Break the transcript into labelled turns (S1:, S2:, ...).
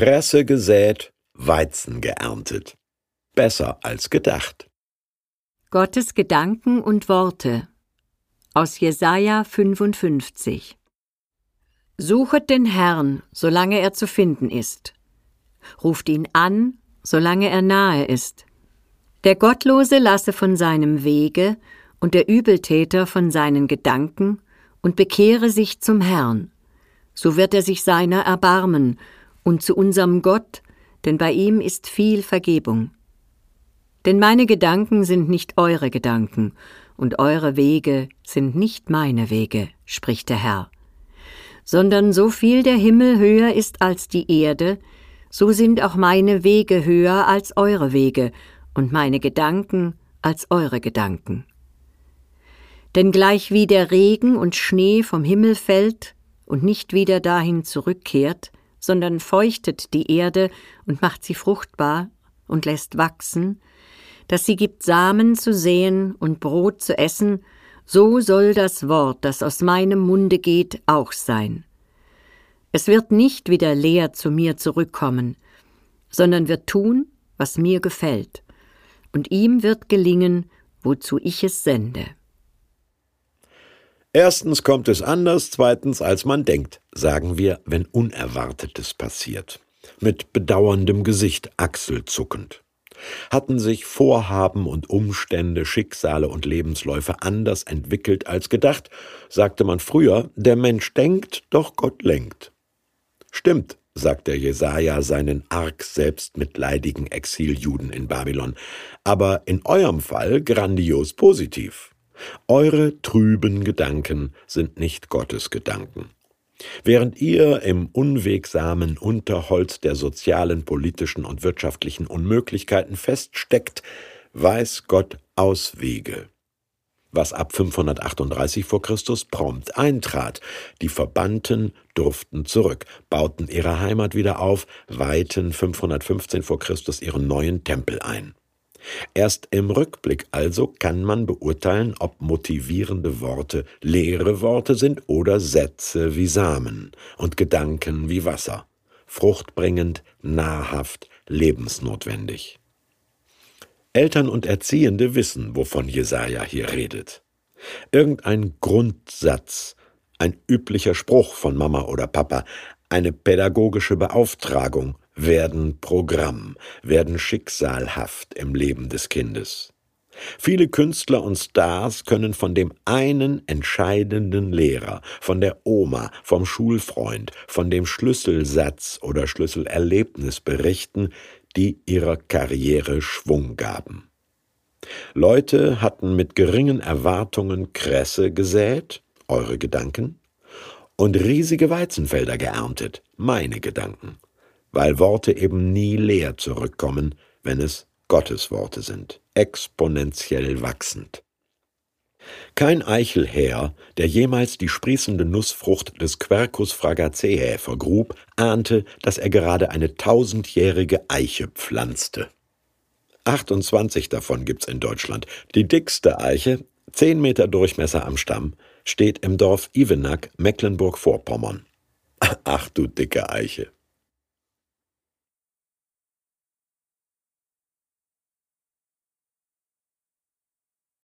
S1: Kresse gesät, Weizen geerntet. Besser als gedacht.
S2: Gottes Gedanken und Worte aus Jesaja 55 Suchet den Herrn, solange er zu finden ist. Ruft ihn an, solange er nahe ist. Der Gottlose lasse von seinem Wege und der Übeltäter von seinen Gedanken und bekehre sich zum Herrn. So wird er sich seiner erbarmen und zu unserem Gott, denn bei ihm ist viel Vergebung. Denn meine Gedanken sind nicht eure Gedanken, und eure Wege sind nicht meine Wege, spricht der Herr. Sondern so viel der Himmel höher ist als die Erde, so sind auch meine Wege höher als eure Wege, und meine Gedanken als eure Gedanken. Denn gleich wie der Regen und Schnee vom Himmel fällt und nicht wieder dahin zurückkehrt, sondern feuchtet die Erde und macht sie fruchtbar und lässt wachsen, dass sie gibt Samen zu säen und Brot zu essen, so soll das Wort, das aus meinem Munde geht, auch sein. Es wird nicht wieder leer zu mir zurückkommen, sondern wird tun, was mir gefällt, und ihm wird gelingen, wozu ich es sende.
S1: Erstens kommt es anders, zweitens als man denkt, sagen wir, wenn Unerwartetes passiert. Mit bedauerndem Gesicht achselzuckend. Hatten sich Vorhaben und Umstände, Schicksale und Lebensläufe anders entwickelt als gedacht, sagte man früher, der Mensch denkt, doch Gott lenkt. Stimmt, sagt der Jesaja seinen arg selbstmitleidigen Exiljuden in Babylon, aber in eurem Fall grandios positiv. Eure trüben Gedanken sind nicht Gottes Gedanken. Während ihr im unwegsamen Unterholz der sozialen, politischen und wirtschaftlichen Unmöglichkeiten feststeckt, weiß Gott Auswege. Was ab 538 vor Christus prompt eintrat. Die Verbannten durften zurück, bauten ihre Heimat wieder auf, weihten 515 vor Christus ihren neuen Tempel ein. Erst im Rückblick also kann man beurteilen, ob motivierende Worte leere Worte sind oder Sätze wie Samen und Gedanken wie Wasser, fruchtbringend, nahrhaft, lebensnotwendig. Eltern und Erziehende wissen, wovon Jesaja hier redet. Irgendein Grundsatz, ein üblicher Spruch von Mama oder Papa, eine pädagogische Beauftragung, werden Programm, werden schicksalhaft im Leben des Kindes. Viele Künstler und Stars können von dem einen entscheidenden Lehrer, von der Oma, vom Schulfreund, von dem Schlüsselsatz oder Schlüsselerlebnis berichten, die ihrer Karriere Schwung gaben. Leute hatten mit geringen Erwartungen Kresse gesät, eure Gedanken, und riesige Weizenfelder geerntet, meine Gedanken weil Worte eben nie leer zurückkommen, wenn es Gottes Worte sind, exponentiell wachsend. Kein Eichelherr, der jemals die sprießende Nussfrucht des Quercus fragaceae vergrub, ahnte, dass er gerade eine tausendjährige Eiche pflanzte. 28 davon gibt's in Deutschland. Die dickste Eiche, zehn Meter Durchmesser am Stamm, steht im Dorf Ivenack, Mecklenburg-Vorpommern. Ach du dicke Eiche.